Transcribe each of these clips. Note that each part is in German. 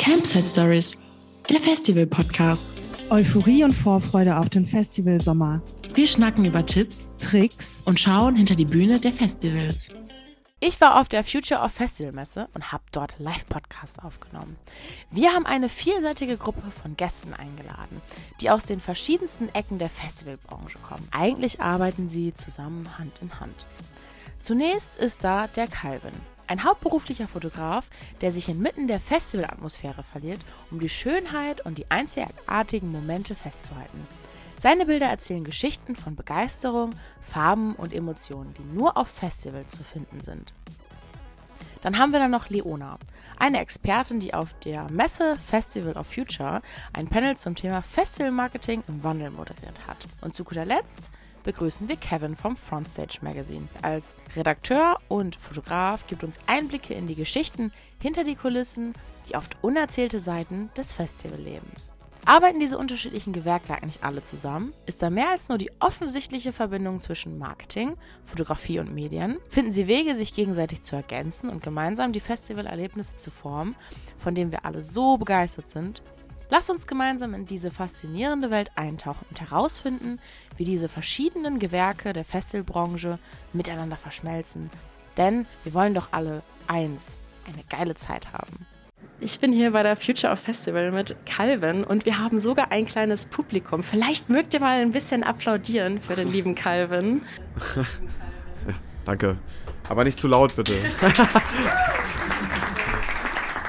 Campsite Stories, der Festival-Podcast. Euphorie und Vorfreude auf den Festivalsommer. Wir schnacken über Tipps, Tricks und schauen hinter die Bühne der Festivals. Ich war auf der Future of Festival Messe und habe dort Live-Podcasts aufgenommen. Wir haben eine vielseitige Gruppe von Gästen eingeladen, die aus den verschiedensten Ecken der Festivalbranche kommen. Eigentlich arbeiten sie zusammen Hand in Hand. Zunächst ist da der Calvin, ein hauptberuflicher Fotograf, der sich inmitten der Festivalatmosphäre verliert, um die Schönheit und die einzigartigen Momente festzuhalten. Seine Bilder erzählen Geschichten von Begeisterung, Farben und Emotionen, die nur auf Festivals zu finden sind. Dann haben wir dann noch Leona, eine Expertin, die auf der Messe Festival of Future ein Panel zum Thema Festival Marketing im Wandel moderiert hat. Und zu guter Letzt begrüßen wir Kevin vom Frontstage Magazine. Als Redakteur und Fotograf gibt uns Einblicke in die Geschichten hinter die Kulissen, die oft unerzählte Seiten des Festivallebens. Arbeiten diese unterschiedlichen Gewerke eigentlich alle zusammen? Ist da mehr als nur die offensichtliche Verbindung zwischen Marketing, Fotografie und Medien? Finden sie Wege, sich gegenseitig zu ergänzen und gemeinsam die Festivalerlebnisse zu formen, von denen wir alle so begeistert sind? Lass uns gemeinsam in diese faszinierende Welt eintauchen und herausfinden, wie diese verschiedenen Gewerke der Festivalbranche miteinander verschmelzen. Denn wir wollen doch alle eins, eine geile Zeit haben. Ich bin hier bei der Future of Festival mit Calvin und wir haben sogar ein kleines Publikum. Vielleicht mögt ihr mal ein bisschen applaudieren für den lieben Calvin. Danke. Aber nicht zu laut, bitte.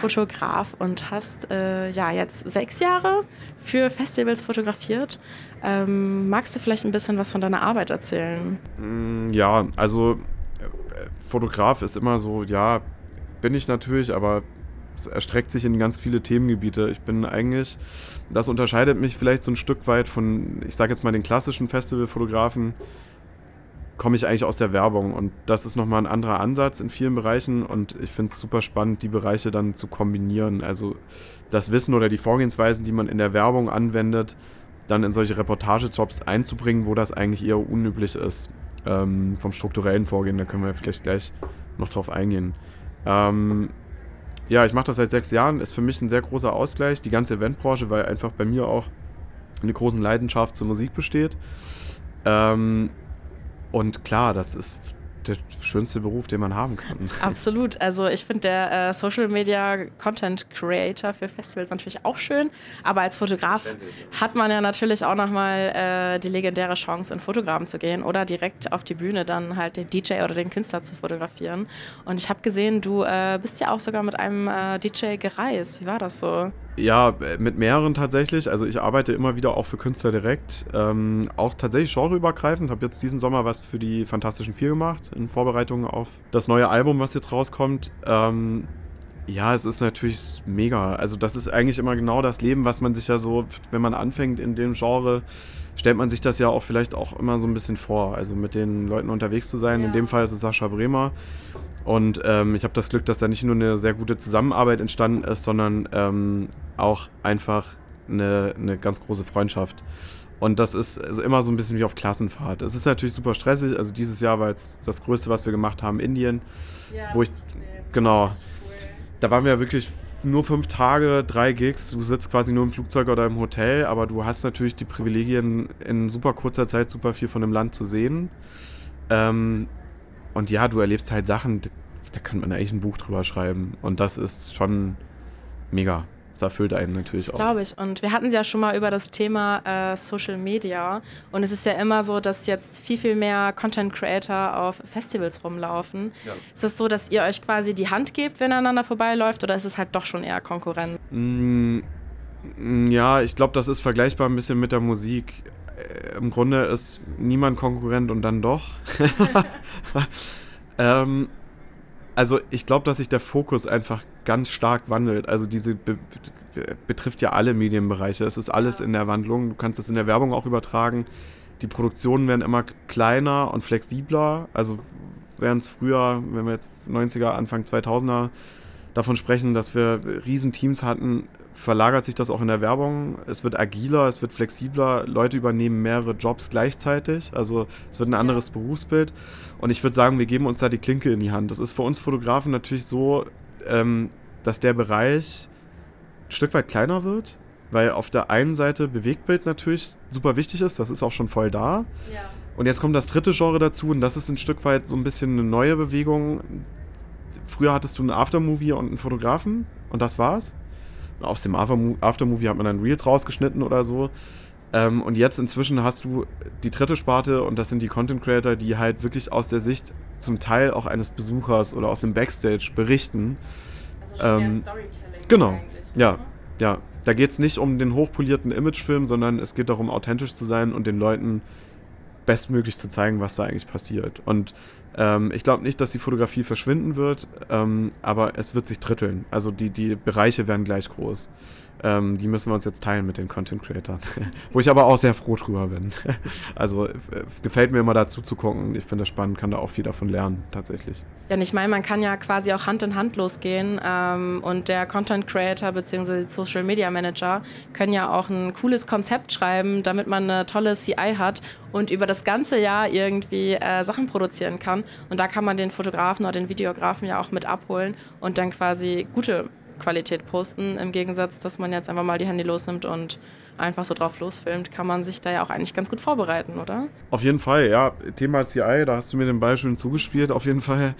Fotograf und hast äh, ja jetzt sechs Jahre für Festivals fotografiert. Ähm, magst du vielleicht ein bisschen was von deiner Arbeit erzählen? Mm, ja, also äh, Fotograf ist immer so, ja, bin ich natürlich, aber es erstreckt sich in ganz viele Themengebiete. Ich bin eigentlich, das unterscheidet mich vielleicht so ein Stück weit von, ich sage jetzt mal, den klassischen Festivalfotografen, komme ich eigentlich aus der Werbung und das ist nochmal ein anderer Ansatz in vielen Bereichen und ich finde es super spannend, die Bereiche dann zu kombinieren. Also das Wissen oder die Vorgehensweisen, die man in der Werbung anwendet, dann in solche Reportagejobs einzubringen, wo das eigentlich eher unüblich ist. Ähm, vom strukturellen Vorgehen, da können wir vielleicht gleich noch drauf eingehen. Ähm, ja, ich mache das seit sechs Jahren, ist für mich ein sehr großer Ausgleich, die ganze Eventbranche, weil einfach bei mir auch eine große Leidenschaft zur Musik besteht. Ähm, und klar, das ist der schönste Beruf, den man haben kann. Absolut. Also ich finde der äh, Social Media Content Creator für Festivals natürlich auch schön, aber als Fotograf hat man ja natürlich auch nochmal äh, die legendäre Chance, in Fotografen zu gehen oder direkt auf die Bühne dann halt den DJ oder den Künstler zu fotografieren. Und ich habe gesehen, du äh, bist ja auch sogar mit einem äh, DJ gereist. Wie war das so? Ja, mit mehreren tatsächlich. Also ich arbeite immer wieder auch für Künstler direkt. Ähm, auch tatsächlich genreübergreifend. Habe jetzt diesen Sommer was für die Fantastischen Vier gemacht, in Vorbereitung auf das neue Album, was jetzt rauskommt. Ähm, ja, es ist natürlich mega. Also das ist eigentlich immer genau das Leben, was man sich ja so, wenn man anfängt in dem Genre, stellt man sich das ja auch vielleicht auch immer so ein bisschen vor. Also mit den Leuten unterwegs zu sein. Ja. In dem Fall ist es Sascha Bremer. Und ähm, ich habe das Glück, dass da nicht nur eine sehr gute Zusammenarbeit entstanden ist, sondern ähm, auch einfach eine, eine ganz große Freundschaft. Und das ist also immer so ein bisschen wie auf Klassenfahrt. Es ist natürlich super stressig. Also dieses Jahr war jetzt das Größte, was wir gemacht haben, Indien. Ja, wo ich, genau, da waren wir wirklich nur fünf Tage, drei Gigs. Du sitzt quasi nur im Flugzeug oder im Hotel, aber du hast natürlich die Privilegien, in super kurzer Zeit super viel von dem Land zu sehen. Ähm, und ja, du erlebst halt Sachen, da kann man eigentlich ein Buch drüber schreiben. Und das ist schon mega. Das erfüllt einen natürlich das auch. glaube ich. Und wir hatten es ja schon mal über das Thema äh, Social Media. Und es ist ja immer so, dass jetzt viel, viel mehr Content Creator auf Festivals rumlaufen. Ja. Ist es so, dass ihr euch quasi die Hand gebt, wenn einander vorbeiläuft? Oder ist es halt doch schon eher Konkurrenz? Mm, mm ja, ich glaube, das ist vergleichbar ein bisschen mit der Musik. Äh, Im Grunde ist niemand Konkurrent und dann doch. ähm, also ich glaube, dass sich der Fokus einfach ganz stark wandelt. Also diese be betrifft ja alle Medienbereiche. Es ist alles in der Wandlung. Du kannst es in der Werbung auch übertragen. Die Produktionen werden immer kleiner und flexibler. Also während es früher, wenn wir jetzt 90er, Anfang 2000er davon sprechen, dass wir Riesenteams hatten, verlagert sich das auch in der Werbung. Es wird agiler, es wird flexibler, Leute übernehmen mehrere Jobs gleichzeitig. Also es wird ein anderes Berufsbild. Und ich würde sagen, wir geben uns da die Klinke in die Hand. Das ist für uns Fotografen natürlich so, ähm, dass der Bereich Stück weit kleiner wird, weil auf der einen Seite Bewegtbild natürlich super wichtig ist, das ist auch schon voll da. Ja. Und jetzt kommt das dritte Genre dazu und das ist ein Stück weit so ein bisschen eine neue Bewegung. Früher hattest du einen Aftermovie und einen Fotografen und das war's. Aus dem Aftermovie hat man dann Reels rausgeschnitten oder so. Ähm, und jetzt inzwischen hast du die dritte Sparte und das sind die Content Creator, die halt wirklich aus der Sicht zum Teil auch eines Besuchers oder aus dem Backstage berichten. Also schon Ähm, Storytelling genau. Ja, ne? ja. Da geht es nicht um den hochpolierten Imagefilm, sondern es geht darum, authentisch zu sein und den Leuten bestmöglich zu zeigen, was da eigentlich passiert. Und ähm, ich glaube nicht, dass die Fotografie verschwinden wird, ähm, aber es wird sich dritteln. Also die, die Bereiche werden gleich groß. Ähm, die müssen wir uns jetzt teilen mit den Content Creators. Wo ich aber auch sehr froh drüber bin. also äh, gefällt mir immer dazu zu gucken. Ich finde das spannend, kann da auch viel davon lernen, tatsächlich. Ja, ich meine, man kann ja quasi auch Hand in Hand losgehen ähm, und der Content Creator bzw. Social Media Manager können ja auch ein cooles Konzept schreiben, damit man eine tolle CI hat und über das ganze Jahr irgendwie äh, Sachen produzieren kann. Und da kann man den Fotografen oder den Videografen ja auch mit abholen und dann quasi gute Qualität posten. Im Gegensatz, dass man jetzt einfach mal die Handy losnimmt und einfach so drauf losfilmt, kann man sich da ja auch eigentlich ganz gut vorbereiten, oder? Auf jeden Fall, ja. Thema CI, da hast du mir den Ball schön zugespielt, auf jeden Fall.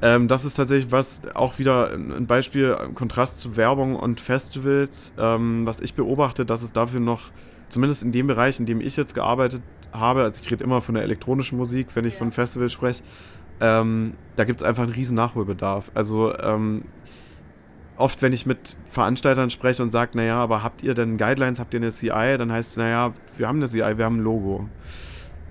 Ähm, das ist tatsächlich was, auch wieder ein Beispiel im Kontrast zu Werbung und Festivals, ähm, was ich beobachte, dass es dafür noch, zumindest in dem Bereich, in dem ich jetzt gearbeitet habe, also ich rede immer von der elektronischen Musik, wenn ich Ja. von Festivals spreche, ähm, da gibt es einfach einen riesen Nachholbedarf. Also ähm, oft, wenn ich mit Veranstaltern spreche und sage, naja, aber habt ihr denn Guidelines, habt ihr eine CI, dann heißt es, naja, wir haben eine CI, wir haben ein Logo.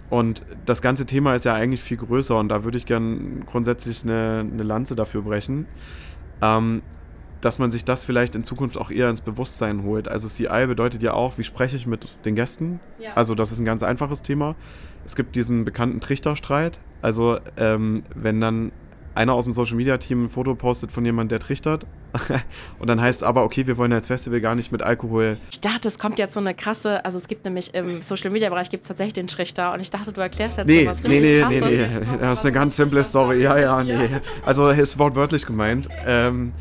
Und das ganze Thema ist ja eigentlich viel größer und da würde ich gern grundsätzlich eine, eine Lanze dafür brechen, ähm, dass man sich das vielleicht in Zukunft auch eher ins Bewusstsein holt. Also CI bedeutet ja auch, wie spreche ich mit den Gästen? Ja. Also das ist ein ganz einfaches Thema. Es gibt diesen bekannten Trichterstreit. Also ähm, wenn dann einer aus dem Social Media Team ein Foto postet von jemandem, der trichtert und dann heißt es aber, okay, wir wollen als Festival gar nicht mit Alkohol Ich dachte, es kommt jetzt so eine krasse, also es gibt nämlich im Social Media Bereich gibt es tatsächlich den Trichter und ich dachte, du erklärst jetzt Nee, so was nee, richtig nee, krasses. nee, nee. Das ist eine ganz simple Story. Ja, ja, nee. Also ist wortwörtlich gemeint. Ähm,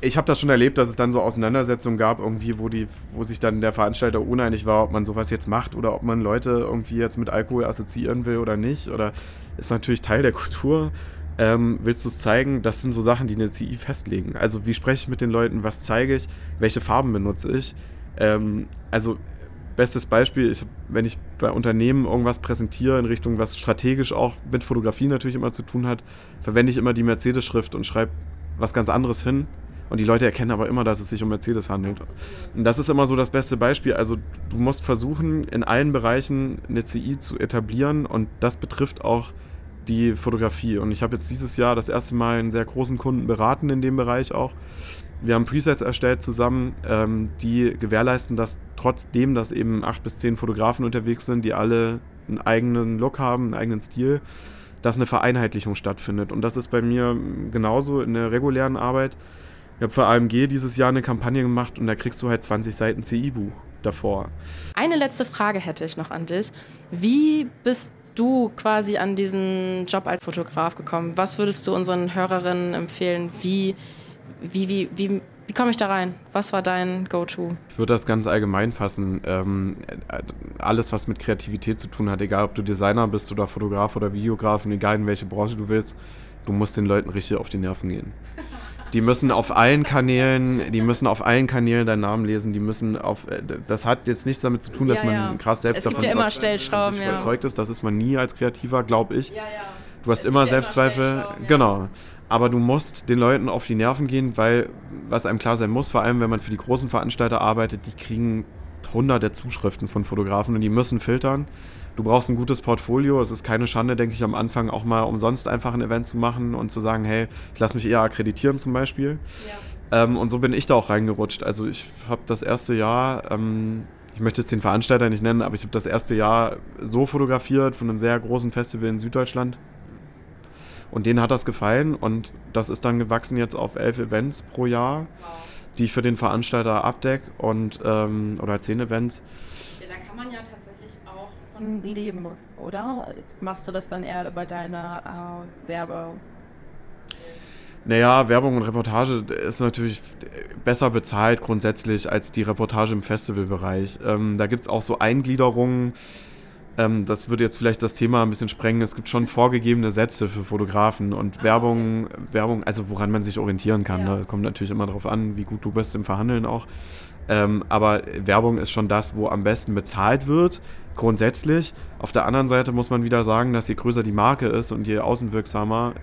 ich habe das schon erlebt, dass es dann so Auseinandersetzungen gab, irgendwie, wo die, wo sich dann der Veranstalter uneinig war, ob man sowas jetzt macht oder ob man Leute irgendwie jetzt mit Alkohol assoziieren will oder nicht. Oder ist natürlich Teil der Kultur. Ähm, willst du es zeigen? Das sind so Sachen, die eine CI festlegen. Also wie spreche ich mit den Leuten? Was zeige ich? Welche Farben benutze ich? Ähm, also bestes Beispiel, ich, wenn ich bei Unternehmen irgendwas präsentiere in Richtung, was strategisch auch mit Fotografie natürlich immer zu tun hat, verwende ich immer die Mercedes-Schrift und schreibe was ganz anderes hin. Und die Leute erkennen aber immer, dass es sich um Mercedes handelt. Und das ist immer so das beste Beispiel. Also du musst versuchen, in allen Bereichen eine CI zu etablieren und das betrifft auch die Fotografie. Und ich habe jetzt dieses Jahr das erste Mal einen sehr großen Kunden beraten in dem Bereich auch. Wir haben Presets erstellt zusammen, ähm, die gewährleisten, dass trotzdem, dass eben acht bis zehn Fotografen unterwegs sind, die alle einen eigenen Look haben, einen eigenen Stil, dass eine Vereinheitlichung stattfindet. Und das ist bei mir genauso in der regulären Arbeit. Ich habe für AMG dieses Jahr eine Kampagne gemacht und da kriegst du halt 20 Seiten CI-Buch davor. Eine letzte Frage hätte ich noch an dich. Wie bist du quasi an diesen Job als Fotograf gekommen? Was würdest du unseren Hörerinnen empfehlen? Wie, wie, wie, wie, wie komme ich da rein? Was war dein Go-To? Ich würde das ganz allgemein fassen. Ähm, äh, alles, was mit Kreativität zu tun hat, egal ob du Designer bist oder Fotograf oder Videograf, egal in welche Branche du willst, du musst den Leuten richtig auf die Nerven gehen. Die müssen auf allen Kanälen, die müssen auf allen Kanälen deinen Namen lesen, die müssen auf, äh, das hat jetzt nichts damit zu tun, dass Ja, man ja. krass selbst Es gibt davon ja immer Stellschrauben, ja. überzeugt ist, das ist man nie als Kreativer, glaube ich. Ja, ja. Du hast Es immer immer Selbstzweifel, ja. genau. Aber du musst den Leuten auf die Nerven gehen, weil, was einem klar sein muss, vor allem wenn man für die großen Veranstalter arbeitet, die kriegen hunderte Zuschriften von Fotografen und die müssen filtern. Du brauchst ein gutes Portfolio. Es ist keine Schande, denke ich, am Anfang auch mal umsonst einfach ein Event zu machen und zu sagen, hey, ich lasse mich eher akkreditieren zum Beispiel. Ähm, und so bin ich da auch reingerutscht. Also ich habe das erste Jahr, ähm, ich möchte jetzt den Veranstalter nicht nennen, aber ich habe das erste Jahr so fotografiert von einem sehr großen Festival in Süddeutschland. Und denen hat das gefallen und das ist dann gewachsen jetzt auf elf Events pro Jahr, die ich für den Veranstalter abdeck und ähm, oder zehn Events. Ja, da kann man ja tatsächlich auch von leben, oder? Machst du das dann eher über deine äh, Werbe? Naja, Werbung und Reportage ist natürlich besser bezahlt grundsätzlich als die Reportage im Festivalbereich. Ähm, da gibt es auch so Eingliederungen. Ähm, das würde jetzt vielleicht das Thema ein bisschen sprengen. Es gibt schon vorgegebene Sätze für Fotografen und ah, Werbung, okay. Werbung, also woran man sich orientieren kann. Ja. Ne? Kommt natürlich immer darauf an, wie gut du bist im Verhandeln auch. Ähm, aber Werbung ist schon das, wo am besten bezahlt wird, grundsätzlich. Auf der anderen Seite muss man wieder sagen, dass je größer die Marke ist und je außenwirksamer,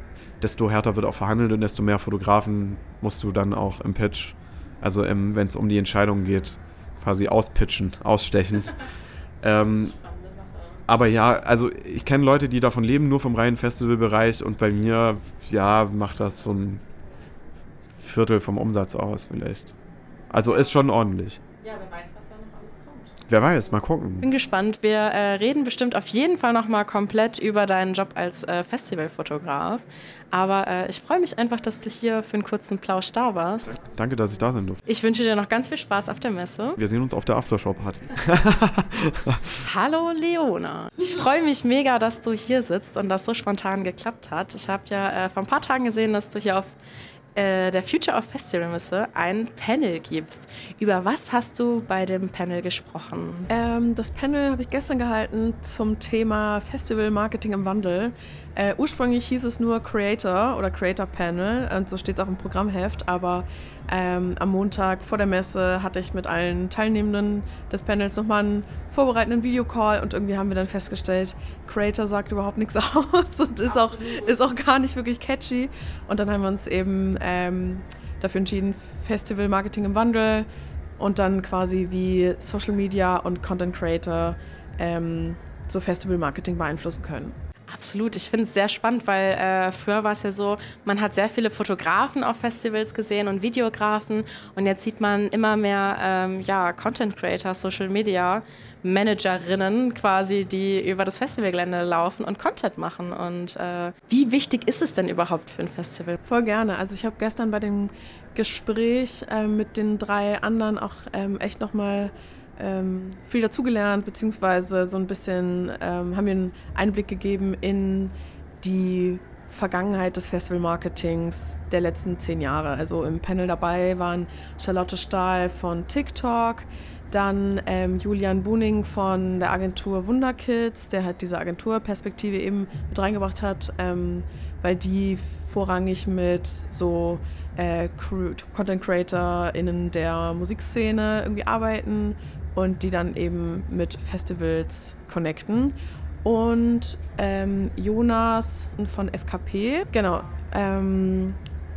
desto härter wird auch verhandelt und desto mehr Fotografen musst du dann auch im Pitch, also wenn es um die Entscheidung geht, quasi auspitchen, ausstechen. ähm, aber ja, also ich kenne Leute, die davon leben, nur vom reinen Festivalbereich und bei mir, ja, macht das so ein Viertel vom Umsatz aus vielleicht. Also ist schon ordentlich. Ja, wer weiß, Wer weiß, mal gucken. Bin gespannt. Wir äh, reden bestimmt auf jeden Fall nochmal komplett über deinen Job als äh, Festivalfotograf. Aber äh, ich freue mich einfach, dass du hier für einen kurzen Plausch da warst. Danke, dass ich da sein durfte. Ich wünsche dir noch ganz viel Spaß auf der Messe. Wir sehen uns auf der Aftershow-Party. Hallo Leona. Ich freue mich mega, dass du hier sitzt und das so spontan geklappt hat. Ich habe ja äh, vor ein paar Tagen gesehen, dass du hier auf äh, der Future of Festival Messe ein Panel gibst. Über was hast du bei dem Panel gesprochen? Ähm, das Panel habe ich gestern gehalten zum Thema Festival Marketing im Wandel. Äh, ursprünglich hieß es nur Creator oder Creator Panel und so steht es auch im Programmheft, aber ähm, am Montag vor der Messe hatte ich mit allen Teilnehmenden des Panels nochmal einen vorbereitenden Videocall und irgendwie haben wir dann festgestellt, Creator sagt überhaupt nichts aus und ist auch, ist auch gar nicht wirklich catchy. Und dann haben wir uns eben ähm, dafür entschieden, Festival Marketing im Wandel und dann quasi wie Social Media und Content Creator ähm, so Festival Marketing beeinflussen können. Absolut, ich finde es sehr spannend, weil äh, früher war es ja so, man hat sehr viele Fotografen auf Festivals gesehen und Videografen und jetzt sieht man immer mehr ähm, ja, Content Creator, Social Media Managerinnen quasi, die über das Festivalgelände laufen und Content machen. Und äh, wie wichtig ist es denn überhaupt für ein Festival? Voll gerne. Also ich habe gestern bei dem Gespräch äh, mit den drei anderen auch ähm, echt nochmal ähm, viel dazugelernt, beziehungsweise so ein bisschen ähm, haben mir einen Einblick gegeben in die Vergangenheit des Festival-Marketings der letzten zehn Jahre. Also im Panel dabei waren Charlotte Stahl von TikTok, dann ähm, Julian Buning von der Agentur Wunderkids, der halt diese Agenturperspektive eben mit reingebracht hat, ähm, weil die vorrangig mit so äh, Content CreatorInnen der Musikszene irgendwie arbeiten und die dann eben mit Festivals connecten. Und ähm, Jonas von FKP, genau. Ähm,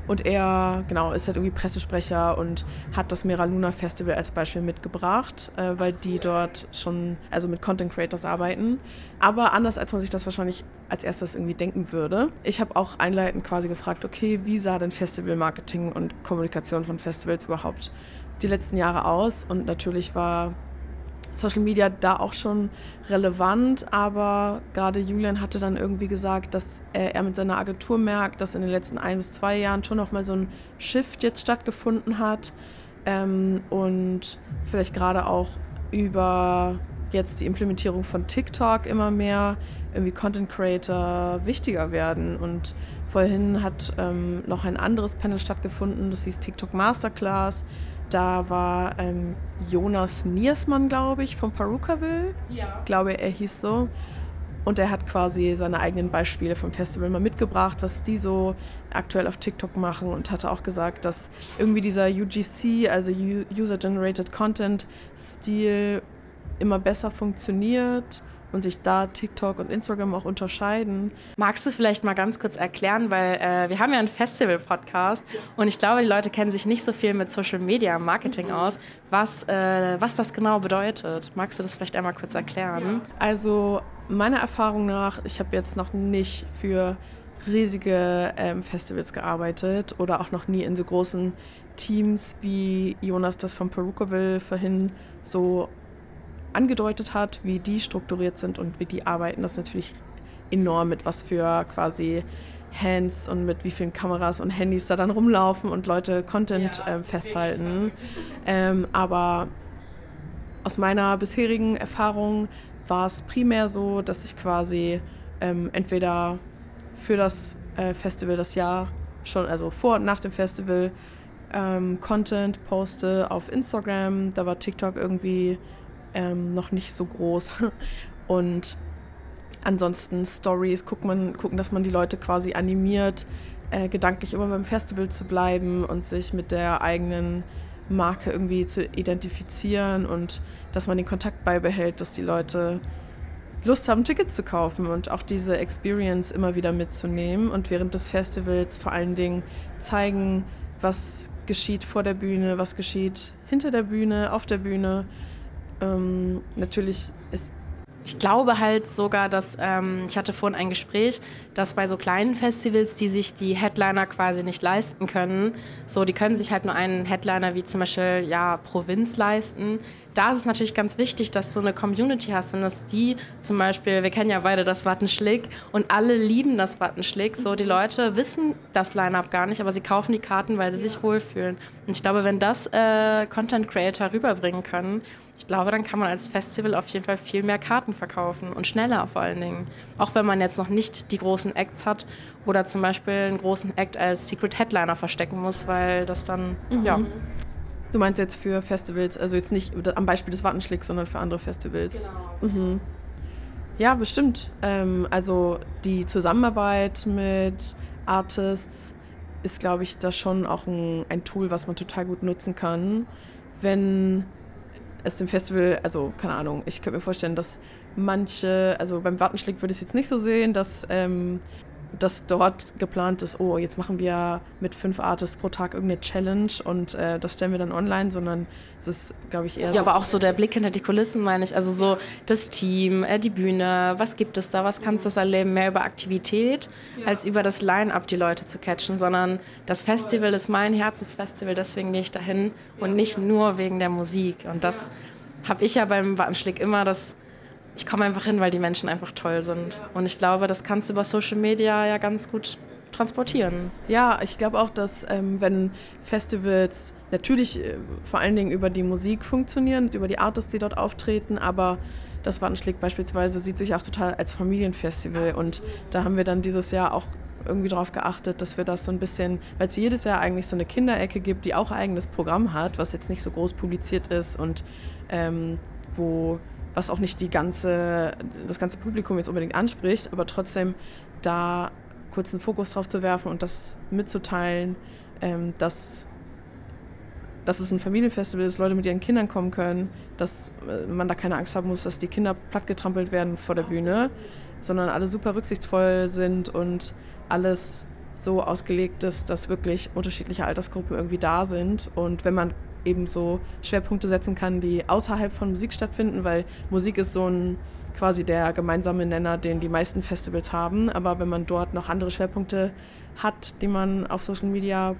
und er, genau, ist halt irgendwie Pressesprecher und hat das Mera Luna Festival als Beispiel mitgebracht, äh, weil die dort schon, also mit Content Creators arbeiten. Aber anders, als man sich das wahrscheinlich als erstes irgendwie denken würde. Ich habe auch einleitend quasi gefragt, okay, wie sah denn Festival Marketing und Kommunikation von Festivals überhaupt die letzten Jahre aus? Und natürlich war Social Media da auch schon relevant, aber gerade Julian hatte dann irgendwie gesagt, dass er mit seiner Agentur merkt, dass in den letzten ein bis zwei Jahren schon noch mal so ein Shift jetzt stattgefunden hat ähm, und vielleicht gerade auch über jetzt die Implementierung von TikTok immer mehr irgendwie Content Creator wichtiger werden und vorhin hat ähm, noch ein anderes Panel stattgefunden, das hieß TikTok Masterclass da war ähm, Jonas Niersmann, glaube ich, von Perukaville. Ja. Ich glaube, er hieß so. Und er hat quasi seine eigenen Beispiele vom Festival mal mitgebracht, was die so aktuell auf TikTok machen und hatte auch gesagt, dass irgendwie dieser UGC, also User-Generated Content-Stil, immer besser funktioniert und sich da TikTok und Instagram auch unterscheiden. Magst du vielleicht mal ganz kurz erklären, weil äh, wir haben ja einen Festival-Podcast und ich glaube, die Leute kennen sich nicht so viel mit Social Media Marketing mhm. aus, was, äh, was das genau bedeutet. Magst du das vielleicht einmal kurz erklären? Also meiner Erfahrung nach, ich habe jetzt noch nicht für riesige ähm, Festivals gearbeitet oder auch noch nie in so großen Teams wie Jonas das von Perucoville vorhin so angedeutet hat, wie die strukturiert sind und wie die arbeiten, das ist natürlich enorm mit was für quasi Hands und mit wie vielen Kameras und Handys da dann rumlaufen und Leute Content ja, ähm, festhalten. Ähm, aber aus meiner bisherigen Erfahrung war es primär so, dass ich quasi ähm, entweder für das äh, Festival das Jahr schon, also vor und nach dem Festival, ähm, Content poste auf Instagram. Da war TikTok irgendwie ähm, noch nicht so groß. Und ansonsten Stories, guckt man, gucken, dass man die Leute quasi animiert, äh, gedanklich immer beim Festival zu bleiben und sich mit der eigenen Marke irgendwie zu identifizieren und dass man den Kontakt beibehält, dass die Leute Lust haben, Tickets zu kaufen und auch diese Experience immer wieder mitzunehmen und während des Festivals vor allen Dingen zeigen, was geschieht vor der Bühne, was geschieht hinter der Bühne, auf der Bühne. Ähm, natürlich ist ich glaube halt sogar, dass ähm, ich hatte vorhin ein Gespräch, dass bei so kleinen Festivals, die sich die Headliner quasi nicht leisten können, so die können sich halt nur einen Headliner wie zum Beispiel ja Provinz leisten. Da ist es natürlich ganz wichtig, dass du eine Community hast und dass die zum Beispiel, wir kennen ja beide das Wattenschlick und alle lieben das Wattenschlick. So die Leute wissen das Line-up gar nicht, aber sie kaufen die Karten, weil sie sich wohlfühlen. Und ich glaube, wenn das äh, Content Creator rüberbringen können, ich glaube, dann kann man als Festival auf jeden Fall viel mehr Karten verkaufen und schneller vor allen Dingen. Auch wenn man jetzt noch nicht die großen Acts hat oder zum Beispiel einen großen Act als Secret Headliner verstecken muss, weil das dann, mhm. ja. Du meinst jetzt für Festivals, also jetzt nicht am Beispiel des Wattenschlicks, sondern für andere Festivals. Genau. Mhm. Ja, bestimmt. Ähm, also die Zusammenarbeit mit Artists ist, glaube ich, da schon auch ein, ein Tool, was man total gut nutzen kann, wenn es dem Festival, also keine Ahnung, ich könnte mir vorstellen, dass manche, also beim Wattenschlick würde ich es jetzt nicht so sehen, dass, ähm, dass dort geplant ist, oh, jetzt machen wir mit fünf Artists pro Tag irgendeine Challenge und äh, das stellen wir dann online, sondern es ist, glaube ich, eher. Ja, so aber auch so der Blick hinter die Kulissen, meine ich. Also so das Team, äh, die Bühne, was gibt es da, was kannst du das erleben? Mehr über Aktivität ja. als über das Line-up die Leute zu catchen, sondern das Festival ist mein Herzensfestival, deswegen gehe ich dahin und nicht nur wegen der Musik. Und das habe ich ja beim Wattenschlick immer, dass ich komme einfach hin, weil die Menschen einfach toll sind. Und ich glaube, das kannst du über Social Media ja ganz gut transportieren. Ja, ich glaube auch, dass ähm, wenn Festivals natürlich äh, vor allen Dingen über die Musik funktionieren, über die Artists, die dort auftreten, aber das Wattenschlick beispielsweise sieht sich auch total als Familienfestival und da haben wir dann dieses Jahr auch irgendwie darauf geachtet, dass wir das so ein bisschen, weil es jedes Jahr eigentlich so eine Kinderecke gibt, die auch eigenes Programm hat, was jetzt nicht so groß publiziert ist und ähm, wo was auch nicht die ganze, das ganze Publikum jetzt unbedingt anspricht, aber trotzdem da kurz einen Fokus drauf zu werfen und das mitzuteilen, ähm, dass, dass es ein Familienfestival ist, Leute mit ihren Kindern kommen können, dass äh, man da keine Angst haben muss, dass die Kinder plattgetrampelt werden vor der Bühne, sondern alle super rücksichtsvoll sind und alles so ausgelegt ist, dass wirklich unterschiedliche Altersgruppen irgendwie da sind. Und wenn man eben so Schwerpunkte setzen kann, die außerhalb von Musik stattfinden, weil Musik ist so ein quasi der gemeinsame Nenner, den die meisten Festivals haben. Aber wenn man dort noch andere Schwerpunkte hat, die man auf Social Media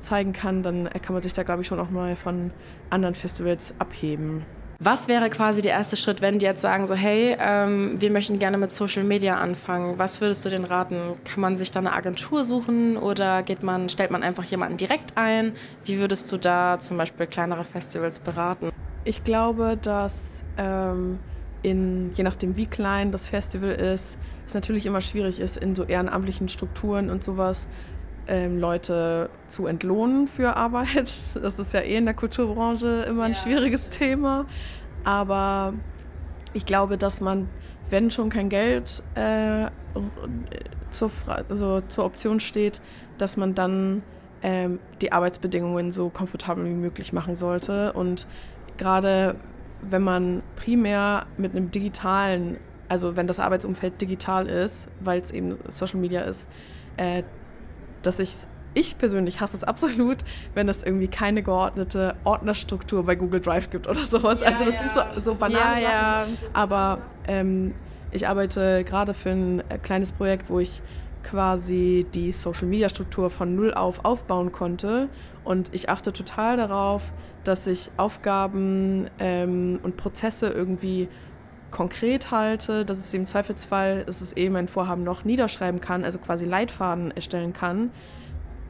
zeigen kann, dann kann man sich da, glaube ich, schon auch mal von anderen Festivals abheben. Was wäre quasi der erste Schritt, wenn die jetzt sagen, so hey, ähm, wir möchten gerne mit Social Media anfangen? Was würdest du denen raten? Kann man sich da eine Agentur suchen oder geht man, stellt man einfach jemanden direkt ein? Wie würdest du da zum Beispiel kleinere Festivals beraten? Ich glaube, dass ähm, in, je nachdem wie klein das Festival ist, es natürlich immer schwierig ist, in so ehrenamtlichen Strukturen und sowas ähm, Leute zu entlohnen für Arbeit. Das ist ja eh in der Kulturbranche immer ein ja, schwieriges Thema. Aber ich glaube, dass man, wenn schon kein Geld äh, zur, also zur Option steht, dass man dann ähm, die Arbeitsbedingungen so komfortabel wie möglich machen sollte. Und gerade wenn man primär mit einem digitalen, also wenn das Arbeitsumfeld digital ist, weil es eben Social Media ist, äh, dass ich ich persönlich hasse es absolut, wenn es irgendwie keine geordnete Ordnerstruktur bei Google Drive gibt oder sowas. Ja, also das ja. sind so, so banale ja, Sachen. Aber ähm, ich arbeite gerade für ein äh, kleines Projekt, wo ich quasi die Social-Media-Struktur von null auf aufbauen konnte. Und ich achte total darauf, dass ich Aufgaben ähm, und Prozesse irgendwie konkret halte, dass es im Zweifelsfall, dass es eben ein Vorhaben noch niederschreiben kann, also quasi Leitfaden erstellen kann,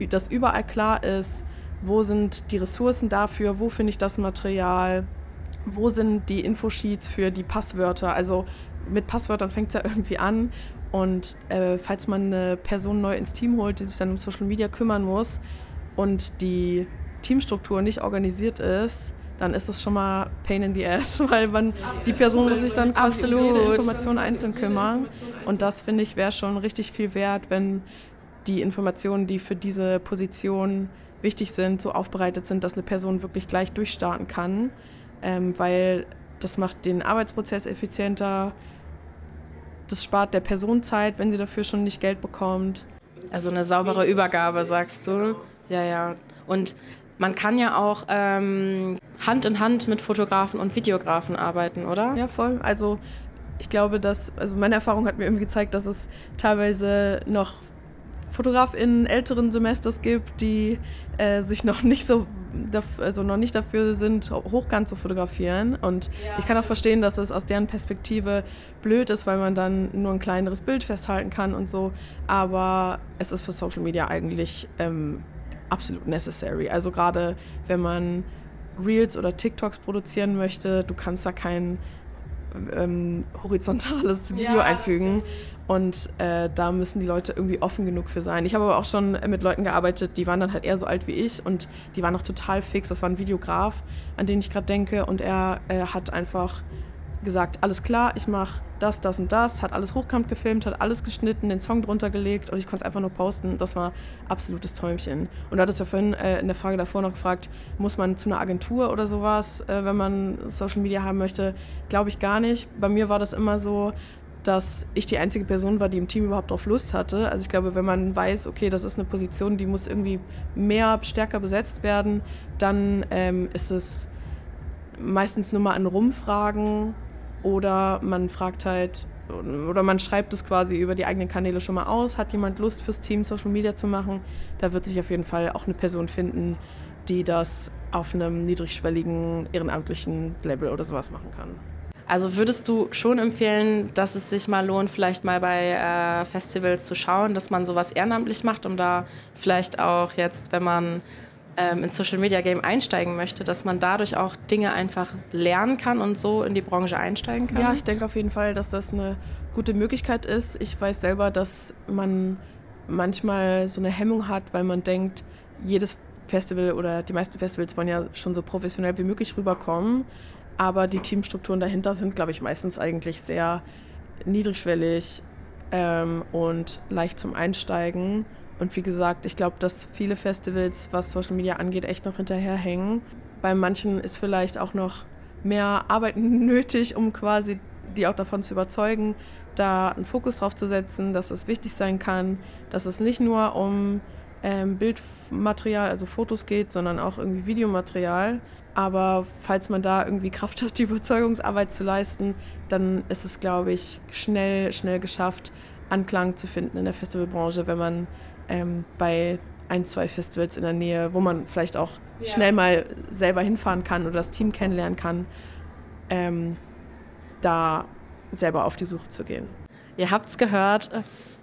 dass überall klar ist, wo sind die Ressourcen dafür, wo finde ich das Material, wo sind die Infosheets für die Passwörter. Also mit Passwörtern fängt es ja irgendwie an Und äh, falls man eine Person neu ins Team holt, die sich dann um Social Media kümmern muss und die Teamstruktur nicht organisiert ist, dann ist das schon mal Pain in the Ass, weil man die Person muss sich dann quasi um jede. Information einzeln kümmern. Und das finde ich wäre schon richtig viel wert, wenn die Informationen, die für diese Position wichtig sind, so aufbereitet sind, dass eine Person wirklich gleich durchstarten kann, ähm, weil das macht den Arbeitsprozess effizienter. Das spart der Person Zeit, wenn sie dafür schon nicht Geld bekommt. Also eine saubere Übergabe, sagst du? Ja, ja. Und man kann ja auch ähm, Hand in Hand mit Fotografen und Videografen arbeiten, oder? Ja, voll. Also ich glaube, dass, also meine Erfahrung hat mir irgendwie gezeigt, dass es teilweise noch FotografInnen älteren Semesters gibt, die äh, sich noch nicht so, also noch nicht dafür sind, hochkant zu fotografieren. Und ich kann auch verstehen, dass es aus deren Perspektive blöd ist, weil man dann nur ein kleineres Bild festhalten kann und so. Aber es ist für Social Media eigentlich ähm, absolut necessary. Also gerade wenn man Reels oder TikToks produzieren möchte, du kannst da kein ähm, horizontales Video einfügen. Und äh, da müssen die Leute irgendwie offen genug für sein. Ich habe aber auch schon mit Leuten gearbeitet, die waren dann halt eher so alt wie ich und die waren noch total fix. Das war ein Videograf, an den ich gerade denke. Und er äh, hat einfach gesagt, alles klar, ich mache das, das und das, hat alles hochkant gefilmt, hat alles geschnitten, den Song drunter gelegt und ich konnte es einfach nur posten. Das war absolutes Träumchen. Und du hattest ja vorhin äh, in der Frage davor noch gefragt, muss man zu einer Agentur oder sowas, äh, wenn man Social Media haben möchte? Glaube ich gar nicht. Bei mir war das immer so, dass ich die einzige Person war, die im Team überhaupt drauf Lust hatte. Also ich glaube, wenn man weiß, okay, das ist eine Position, die muss irgendwie mehr, stärker besetzt werden, dann ähm, ist es meistens nur mal an Rumfragen oder man fragt halt oder man schreibt es quasi über die eigenen Kanäle schon mal aus. Hat jemand Lust fürs Team Social Media zu machen? Da wird sich auf jeden Fall auch eine Person finden, die das auf einem niedrigschwelligen ehrenamtlichen Level oder sowas machen kann. Also würdest du schon empfehlen, dass es sich mal lohnt, vielleicht mal bei äh, Festivals zu schauen, dass man sowas ehrenamtlich macht, um da vielleicht auch jetzt, wenn man ähm, ins Social Media Game einsteigen möchte, dass man dadurch auch Dinge einfach lernen kann und so in die Branche einsteigen kann? Ja, ich denke auf jeden Fall, dass das eine gute Möglichkeit ist. Ich weiß selber, dass man manchmal so eine Hemmung hat, weil man denkt, jedes Festival oder die meisten Festivals wollen ja schon so professionell wie möglich rüberkommen. Aber die Teamstrukturen dahinter sind, glaube ich, meistens eigentlich sehr niedrigschwellig ähm, und leicht zum Einsteigen. Und wie gesagt, ich glaube, dass viele Festivals, was Social Media angeht, echt noch hinterherhängen. Bei manchen ist vielleicht auch noch mehr Arbeit nötig, um quasi die auch davon zu überzeugen, da einen Fokus drauf zu setzen, dass es wichtig sein kann, dass es nicht nur um ähm, Bildmaterial, also Fotos geht, sondern auch irgendwie Videomaterial. Aber falls man da irgendwie Kraft hat, die Überzeugungsarbeit zu leisten, dann ist es, glaube ich, schnell, schnell geschafft, Anklang zu finden in der Festivalbranche, wenn man ähm, bei ein, zwei Festivals in der Nähe, wo man vielleicht auch schnell mal selber hinfahren kann oder das Team kennenlernen kann, ähm, da selber auf die Suche zu gehen. Ihr habt's gehört.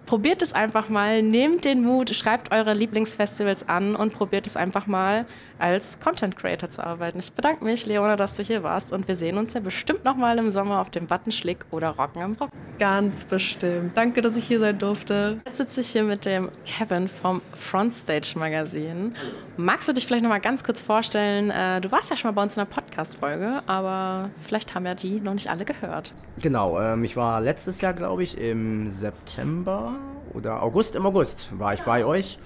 Probiert es einfach mal, nehmt den Mut, schreibt eure Lieblingsfestivals an und probiert es einfach mal als Content Creator zu arbeiten. Ich bedanke mich, Leona, dass du hier warst und wir sehen uns ja bestimmt noch mal im Sommer auf dem Buttonschlick oder Rocken am Rock. Ganz bestimmt. Danke, dass ich hier sein durfte. Jetzt sitze ich hier mit dem Kevin vom Frontstage Magazin. Magst du dich vielleicht noch mal ganz kurz vorstellen? Äh, Du warst ja schon mal bei uns in einer Podcast-Folge, aber vielleicht haben ja die noch nicht alle gehört. Genau, ähm, ich war letztes Jahr, glaube ich, im September oder August, im August war ich bei euch.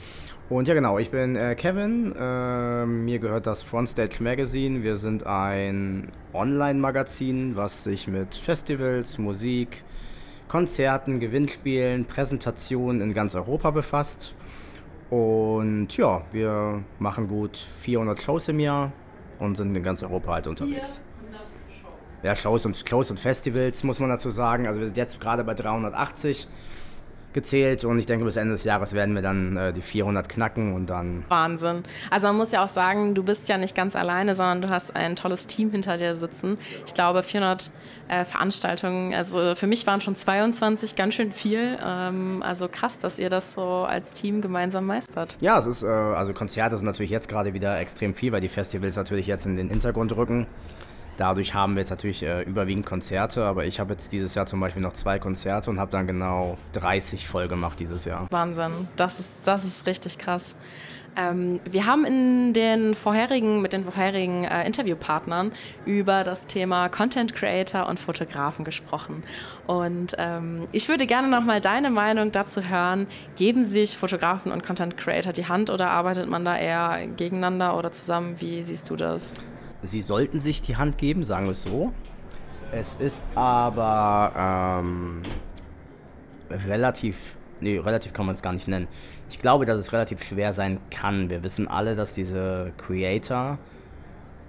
Und ja, genau, ich bin äh, Kevin. Äh, mir gehört das Frontstage Magazine. Wir sind ein Online-Magazin, was sich mit Festivals, Musik, Konzerten, Gewinnspielen, Präsentationen in ganz Europa befasst. Und ja, wir machen gut 400 Shows im Jahr und sind in ganz Europa halt unterwegs. Ja, Shows und, Shows und Festivals muss man dazu sagen. Also wir sind jetzt gerade bei 380 gezählt und ich denke bis Ende des Jahres werden wir dann äh, die 400 knacken und dann Wahnsinn. Also man muss ja auch sagen, du bist ja nicht ganz alleine, sondern du hast ein tolles Team hinter dir sitzen. Ich glaube 400 äh, Veranstaltungen, also für mich waren schon 22 ganz schön viel. Ähm, also krass, dass ihr das so als Team gemeinsam meistert. Ja, es ist, äh, also Konzerte sind natürlich jetzt gerade wieder extrem viel, weil die Festivals natürlich jetzt in den Hintergrund rücken. Dadurch haben wir jetzt natürlich äh, überwiegend Konzerte, aber ich habe jetzt dieses Jahr zum Beispiel noch zwei Konzerte und habe dann genau 30 voll gemacht dieses Jahr. Wahnsinn, das ist, das ist richtig krass. Ähm, wir haben in den vorherigen, mit den vorherigen äh, Interviewpartnern über das Thema Content Creator und Fotografen gesprochen. Und ähm, ich würde gerne nochmal deine Meinung dazu hören. Geben sich Fotografen und Content Creator die Hand oder arbeitet man da eher gegeneinander oder zusammen? Wie siehst du das? Sie sollten sich die Hand geben, sagen wir es so. Es ist aber ähm, relativ, nee, relativ kann man es gar nicht nennen. Ich glaube, dass es relativ schwer sein kann. Wir wissen alle, dass diese Creator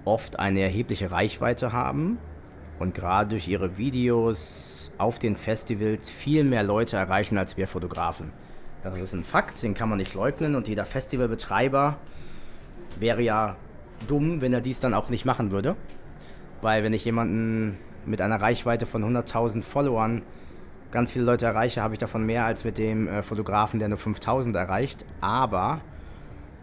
oft eine erhebliche Reichweite haben und gerade durch ihre Videos auf den Festivals viel mehr Leute erreichen als wir Fotografen. Das ist ein Fakt, den kann man nicht leugnen und jeder Festivalbetreiber wäre ja dumm, wenn er dies dann auch nicht machen würde. Weil wenn ich jemanden mit einer Reichweite von 100.000 Followern ganz viele Leute erreiche, habe ich davon mehr als mit dem äh, Fotografen, der nur 5000 erreicht. Aber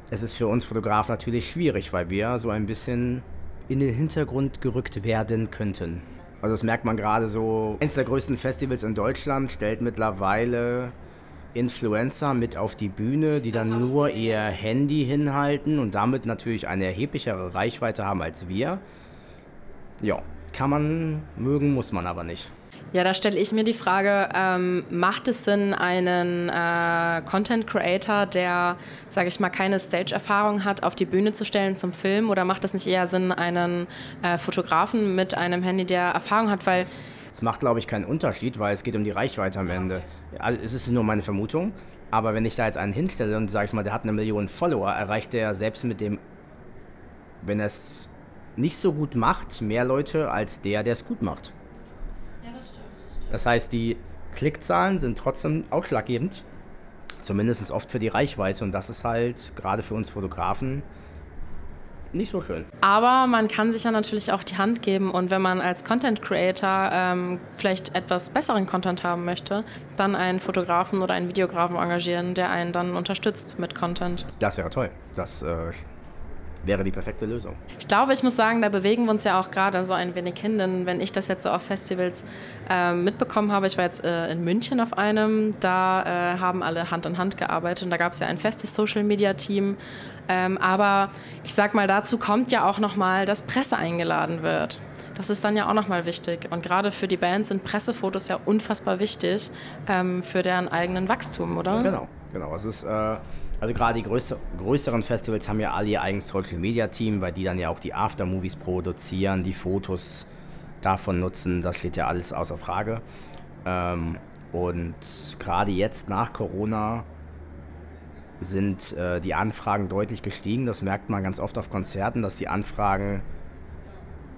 es ist für uns Fotografen natürlich schwierig, weil wir so ein bisschen in den Hintergrund gerückt werden könnten. Also das merkt man gerade so. Eines der größten Festivals in Deutschland stellt mittlerweile Influencer mit auf die Bühne, die dann nur ihr Handy hinhalten und damit natürlich eine erheblichere Reichweite haben als wir. Ja, kann man mögen, muss man aber nicht. Ja, da stelle ich mir die Frage, ähm, macht es Sinn, einen äh, Content Creator, der, sage ich mal, keine Stage-Erfahrung hat, auf die Bühne zu stellen zum Film? Oder macht es nicht eher Sinn, einen äh, Fotografen mit einem Handy, der Erfahrung hat? Weil es macht, glaube ich, keinen Unterschied, weil es geht um die Reichweite am Ende. Also es ist nur meine Vermutung. Aber wenn ich da jetzt einen hinstelle und sage ich mal, der hat eine Million Follower, erreicht der selbst mit dem, wenn er es nicht so gut macht, mehr Leute als der, der es gut macht. Ja, das stimmt, das stimmt. Das heißt, die Klickzahlen sind trotzdem ausschlaggebend. Zumindest oft für die Reichweite. Und das ist halt gerade für uns Fotografen nicht so schön. Aber man kann sich ja natürlich auch die Hand geben und wenn man als Content Creator ähm, vielleicht etwas besseren Content haben möchte, dann einen Fotografen oder einen Videografen engagieren, der einen dann unterstützt mit Content. Das wäre toll. Das äh, wäre die perfekte Lösung. Ich glaube, ich muss sagen, da bewegen wir uns ja auch gerade so ein wenig hin, denn wenn ich das jetzt so auf Festivals äh, mitbekommen habe, ich war jetzt äh, in München auf einem, da äh, haben alle Hand in Hand gearbeitet und da gab es ja ein festes Social-Media-Team, ähm, aber ich sag mal, dazu kommt ja auch nochmal, dass Presse eingeladen wird. Das ist dann ja auch nochmal wichtig. Und gerade für die Bands sind Pressefotos ja unfassbar wichtig ähm, für deren eigenen Wachstum, oder? Genau, genau. Es ist, äh, also gerade die größer, größeren Festivals haben ja alle ihr eigenes Social Media Team, weil die dann ja auch die Aftermovies produzieren, die Fotos davon nutzen. Das steht ja alles außer Frage. Ähm, und gerade jetzt nach Corona sind äh, die Anfragen deutlich gestiegen. Das merkt man ganz oft auf Konzerten, dass die Anfragen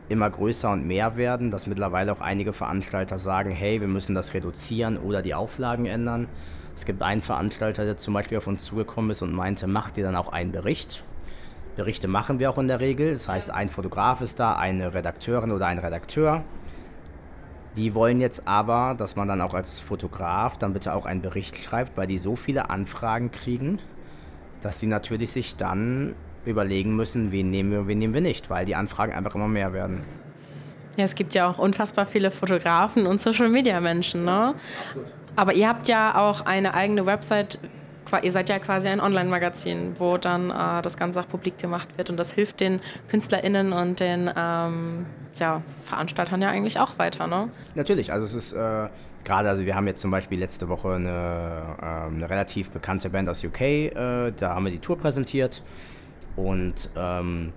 immer größer und mehr werden, dass mittlerweile auch einige Veranstalter sagen, hey, wir müssen das reduzieren oder die Auflagen ändern. Es gibt einen Veranstalter, der zum Beispiel auf uns zugekommen ist und meinte, macht ihr dann auch einen Bericht? Berichte machen wir auch in der Regel. Das heißt, ein Fotograf ist da, eine Redakteurin oder ein Redakteur. Die wollen jetzt aber, dass man dann auch als Fotograf dann bitte auch einen Bericht schreibt, weil die so viele Anfragen kriegen, dass sie natürlich sich dann überlegen müssen, wen nehmen wir und wen nehmen wir nicht, weil die Anfragen einfach immer mehr werden. Ja, es gibt ja auch unfassbar viele Fotografen und Social-Media-Menschen, ne? Absolut. Aber ihr habt ja auch eine eigene Website, ihr seid ja quasi ein Online-Magazin, wo dann äh, das Ganze auch publik gemacht wird und das hilft den KünstlerInnen und den ähm, ja, Veranstaltern ja eigentlich auch weiter, ne? Natürlich, also es ist äh, gerade, also wir haben jetzt zum Beispiel letzte Woche eine, äh, eine relativ bekannte Band aus UK, äh, da haben wir die Tour präsentiert und ähm,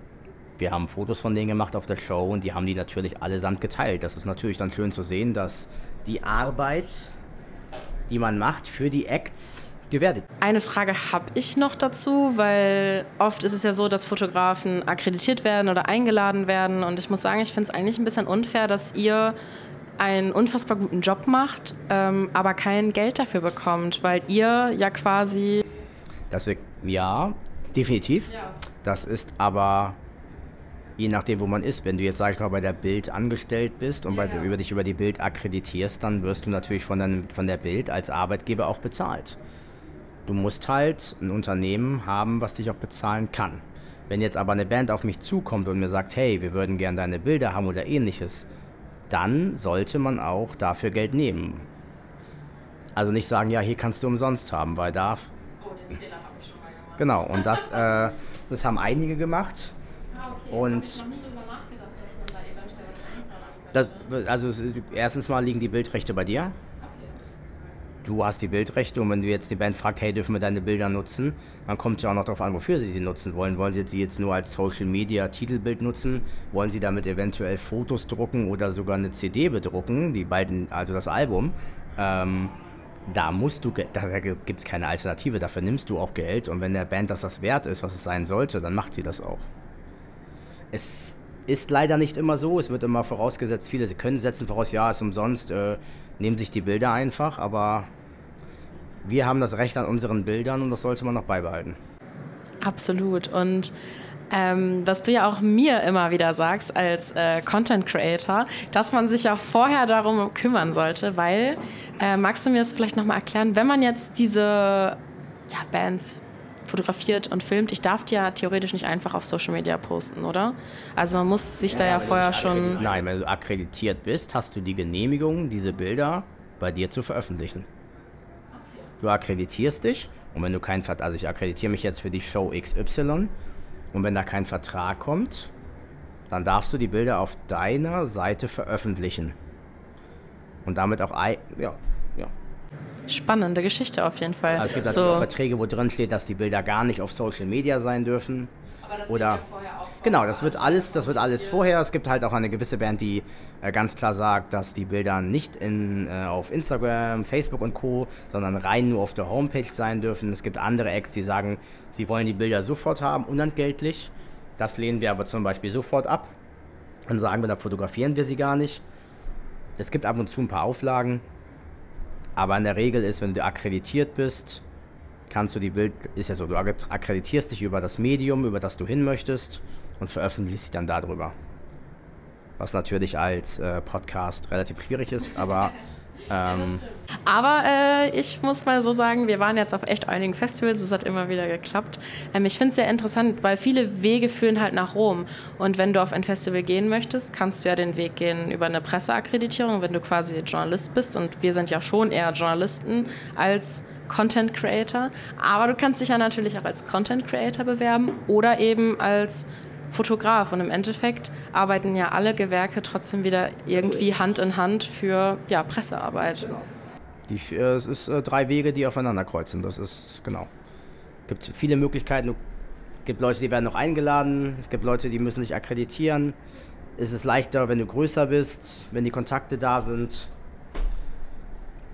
wir haben Fotos von denen gemacht auf der Show und die haben die natürlich allesamt geteilt. Das ist natürlich dann schön zu sehen, dass die Arbeit die man macht für die Acts, gewertet. Eine Frage habe ich noch dazu, weil oft ist es ja so, dass Fotografen akkreditiert werden oder eingeladen werden. Und ich muss sagen, ich finde es eigentlich ein bisschen unfair, dass ihr einen unfassbar guten Job macht, ähm, aber kein Geld dafür bekommt, weil ihr ja quasi. Das wir, ja, definitiv. Ja. Das ist aber je nachdem, wo man ist. Wenn du jetzt, sag ich mal, bei der Bild angestellt bist und yeah. bei, über dich über die Bild akkreditierst, dann wirst du natürlich von, deinem, von der Bild als Arbeitgeber auch bezahlt. Du musst halt ein Unternehmen haben, was dich auch bezahlen kann. Wenn jetzt aber eine Band auf mich zukommt und mir sagt, hey, wir würden gern deine Bilder haben oder ähnliches, dann sollte man auch dafür Geld nehmen. Also nicht sagen, ja, hier kannst du umsonst haben, weil da. Oh, den Fehler habe ich schon mal gemacht. Genau, und das, äh, das haben einige gemacht. Ah, okay. Und. Ich noch nie drüber nachgedacht, dass man da das, Also, erstens mal liegen die Bildrechte bei dir du hast die Bildrechte und wenn du jetzt die Band fragt, hey, dürfen wir deine Bilder nutzen, dann kommt es ja auch noch darauf an, wofür sie sie nutzen wollen. Wollen sie sie jetzt nur als Social Media Titelbild nutzen? Wollen sie damit eventuell Fotos drucken oder sogar eine CD bedrucken, die beiden, also das Album? Ähm, da musst du, da gibt es keine Alternative, dafür nimmst du auch Geld und wenn der Band das das wert ist, was es sein sollte, dann macht sie das auch. Es ist leider nicht immer so, es wird immer vorausgesetzt, viele können setzen voraus, ja, ist umsonst, äh, nehmen sich die Bilder einfach, aber wir haben das Recht an unseren Bildern und das sollte man noch beibehalten. Absolut. Und ähm, was du ja auch mir immer wieder sagst als äh, Content Creator, dass man sich auch vorher darum kümmern sollte, weil, äh, magst du mir das vielleicht nochmal erklären, wenn man jetzt diese ja, Bands fotografiert und filmt, ich darf die ja theoretisch nicht einfach auf Social Media posten, oder? Also man muss sich ja, da ja vorher schon... Nein, wenn du akkreditiert bist, hast du die Genehmigung, diese Bilder bei dir zu veröffentlichen. Du akkreditierst dich und wenn du keinen Vertrag, also ich akkreditiere mich jetzt für die Show XY und wenn da kein Vertrag kommt, dann darfst du die Bilder auf deiner Seite veröffentlichen. Und damit auch, ja, ja. Spannende Geschichte auf jeden Fall. Also es gibt also so. Verträge, wo drin steht, dass die Bilder gar nicht auf Social Media sein dürfen. Aber das Oder, wird ja vorher auch Genau, das wird alles, das wird alles vorher. Es gibt halt auch eine gewisse Band, die äh, ganz klar sagt, dass die Bilder nicht in, äh, auf Instagram, Facebook und Co., sondern rein nur auf der Homepage sein dürfen. Es gibt andere Acts, die sagen, sie wollen die Bilder sofort haben, unentgeltlich. Das lehnen wir aber zum Beispiel sofort ab. Dann sagen wir, da fotografieren wir sie gar nicht. Es gibt ab und zu ein paar Auflagen. Aber in der Regel ist, wenn du akkreditiert bist, kannst du die Bild, ist ja so, du akkreditierst dich über das Medium, über das du hin möchtest und veröffentlichst sie dann darüber. Was natürlich als äh, Podcast relativ schwierig ist, aber. Ähm, aber äh, ich muss mal so sagen, wir waren jetzt auf echt einigen Festivals, es hat immer wieder geklappt. Ähm, ich finde es sehr interessant, weil viele Wege führen halt nach Rom. Und wenn du auf ein Festival gehen möchtest, kannst du ja den Weg gehen über eine Presseakkreditierung, wenn du quasi Journalist bist. Und wir sind ja schon eher Journalisten als Content Creator. Aber du kannst dich ja natürlich auch als Content Creator bewerben oder eben als Fotograf. Und im Endeffekt arbeiten ja alle Gewerke trotzdem wieder irgendwie Hand in Hand für ja, Pressearbeit. Die, äh, es ist äh, drei Wege, die aufeinander kreuzen. Das ist genau. Es gibt viele Möglichkeiten. Es gibt Leute, die werden noch eingeladen. Es gibt Leute, die müssen sich akkreditieren. Es ist leichter, wenn du größer bist, wenn die Kontakte da sind.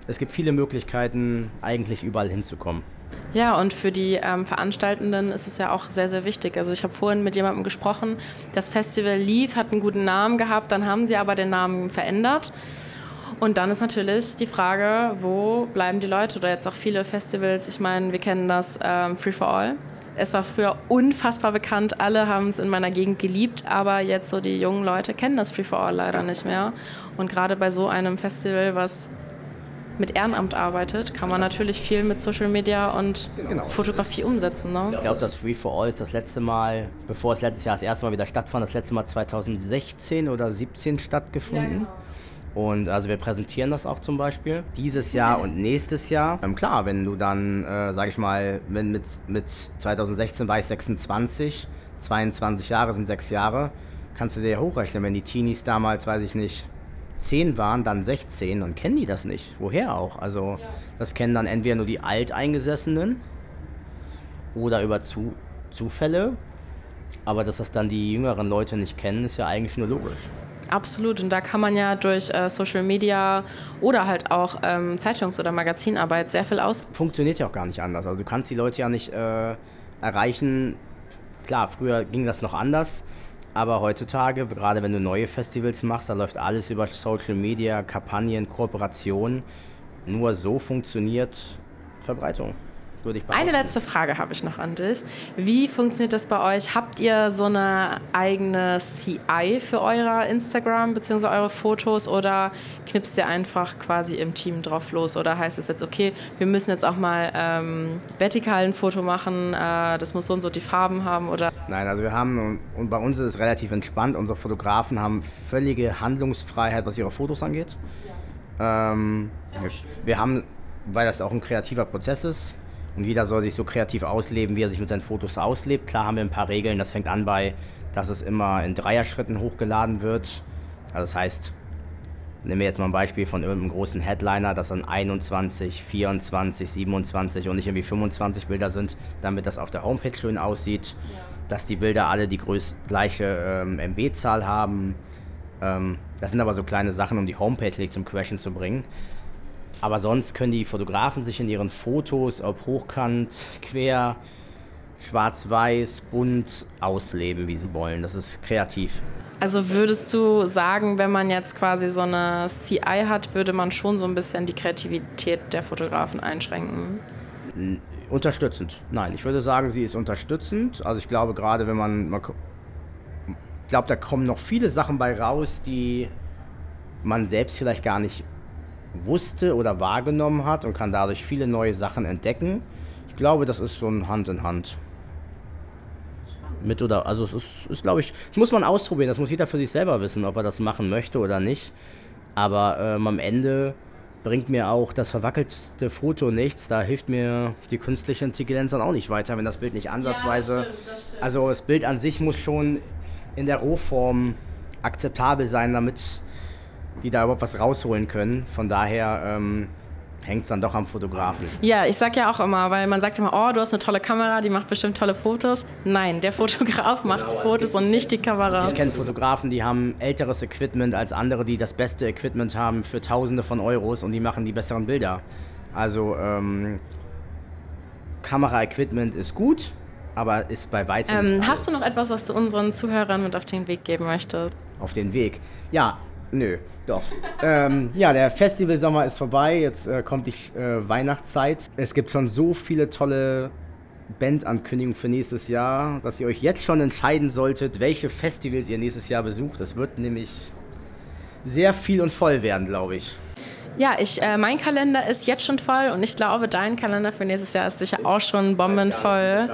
Es gibt viele Möglichkeiten, eigentlich überall hinzukommen. Ja, und für die ähm, Veranstaltenden ist es ja auch sehr, sehr wichtig. Also ich habe vorhin mit jemandem gesprochen, das Festival lief, hat einen guten Namen gehabt, dann haben sie aber den Namen verändert. Und dann ist natürlich die Frage, wo bleiben die Leute oder jetzt auch viele Festivals. Ich meine, wir kennen das ähm, Free for All. Es war früher unfassbar bekannt, alle haben es in meiner Gegend geliebt, aber jetzt so die jungen Leute kennen das Free for All leider nicht mehr. Und gerade bei so einem Festival, was mit Ehrenamt arbeitet, kann man natürlich viel mit Social Media und genau. Fotografie umsetzen. Ne? Ich glaube, das Free for All ist das letzte Mal, bevor es letztes Jahr das erste Mal wieder stattfand, das letzte Mal 2016 oder 2017 stattgefunden. Ja, genau. Und also wir präsentieren das auch zum Beispiel dieses Jahr und nächstes Jahr. Ähm, klar, wenn du dann, äh, sag ich mal, wenn mit, mit 2016 war ich 26, 22 Jahre sind sechs Jahre, kannst du dir hochrechnen, wenn die Teenies damals, weiß ich nicht, 10 waren, dann 16, dann kennen die das nicht. Woher auch? Also ja. das kennen dann entweder nur die Alteingesessenen oder über Zu Zufälle. Aber dass das dann die jüngeren Leute nicht kennen, ist ja eigentlich nur logisch. Absolut. Und da kann man ja durch äh, Social Media oder halt auch ähm, Zeitungs- oder Magazinarbeit sehr viel aus. Funktioniert ja auch gar nicht anders. Also du kannst die Leute ja nicht äh, erreichen. Klar, früher ging das noch anders. Aber heutzutage, gerade wenn du neue Festivals machst, da läuft alles über Social Media, Kampagnen, Kooperationen. Nur so funktioniert Verbreitung. Eine letzte Frage habe ich noch an dich. Wie funktioniert das bei euch? Habt ihr so eine eigene CI für euer Instagram bzw. eure Fotos oder knipst ihr einfach quasi im Team drauf los? Oder heißt es jetzt, okay, wir müssen jetzt auch mal ähm, vertikal ein Foto machen, äh, das muss so und so die Farben haben? Oder? Nein, also wir haben, und bei uns ist es relativ entspannt, unsere Fotografen haben völlige Handlungsfreiheit, was ihre Fotos angeht. Ähm, wir haben, weil das auch ein kreativer Prozess ist, und jeder soll sich so kreativ ausleben, wie er sich mit seinen Fotos auslebt. Klar haben wir ein paar Regeln. Das fängt an bei, dass es immer in Dreierschritten hochgeladen wird. Also das heißt, nehmen wir jetzt mal ein Beispiel von irgendeinem großen Headliner, dass dann 21, 24, 27 und nicht irgendwie 25 Bilder sind, damit das auf der Homepage schön aussieht. Ja. Dass die Bilder alle die größ gleiche ähm, MB-Zahl haben. Ähm, das sind aber so kleine Sachen, um die Homepage nicht zum Crashen zu bringen. Aber sonst können die Fotografen sich in ihren Fotos, ob hochkant, quer, schwarz-weiß, bunt ausleben, wie sie wollen. Das ist kreativ. Also würdest du sagen, wenn man jetzt quasi so eine CI hat, würde man schon so ein bisschen die Kreativität der Fotografen einschränken? Unterstützend. Nein, ich würde sagen, sie ist unterstützend. Also ich glaube gerade, wenn man, man ich glaube, da kommen noch viele Sachen bei raus, die man selbst vielleicht gar nicht wusste oder wahrgenommen hat und kann dadurch viele neue Sachen entdecken. Ich glaube, das ist so ein Hand in Hand. Mit oder, also es ist, ist glaube ich, das muss man ausprobieren, das muss jeder für sich selber wissen, ob er das machen möchte oder nicht. Aber ähm, am Ende bringt mir auch das verwackelste Foto nichts. Da hilft mir die künstliche Intelligenz dann auch nicht weiter, wenn das Bild nicht ansatzweise. Ja, das stimmt, das stimmt. Also das Bild an sich muss schon in der Rohform akzeptabel sein, damit die da überhaupt was rausholen können. Von daher ähm, hängt es dann doch am Fotografen. Ja, ich sag ja auch immer, weil man sagt immer, oh, du hast eine tolle Kamera, die macht bestimmt tolle Fotos. Nein, der Fotograf macht genau, Fotos und nicht die Kamera. Ich kenne Fotografen, die haben älteres Equipment als andere, die das beste Equipment haben für Tausende von Euros und die machen die besseren Bilder. Also ähm, Kamera-Equipment ist gut, aber ist bei weitem. Ähm, hast du noch etwas, was du unseren Zuhörern mit auf den Weg geben möchtest? Auf den Weg. Ja, Nö, doch. ähm, ja, der Festivalsommer ist vorbei. Jetzt äh, kommt die äh, Weihnachtszeit. Es gibt schon so viele tolle Bandankündigungen für nächstes Jahr, dass ihr euch jetzt schon entscheiden solltet, welche Festivals ihr nächstes Jahr besucht. Das wird nämlich sehr viel und voll werden, glaube ich. Ja, ich, äh, mein Kalender ist jetzt schon voll und ich glaube, dein Kalender für nächstes Jahr ist sicher auch schon bombenvoll.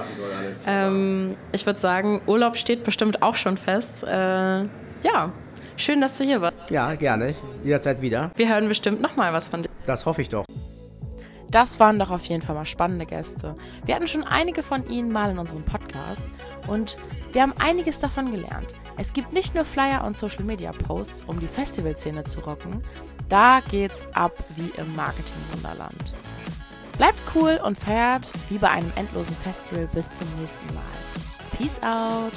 Ähm, ich würde sagen, Urlaub steht bestimmt auch schon fest. Äh, ja, Schön, dass du hier warst. Ja, gerne. Jederzeit wieder. Wir hören bestimmt noch mal was von dir. Das hoffe ich doch. Das waren doch auf jeden Fall mal spannende Gäste. Wir hatten schon einige von ihnen mal in unserem Podcast und wir haben einiges davon gelernt. Es gibt nicht nur Flyer und Social Media Posts, um die Festivalszene zu rocken. Da geht's ab wie im Marketing-Wunderland. Bleibt cool und feiert wie bei einem endlosen Festival bis zum nächsten Mal. Peace out!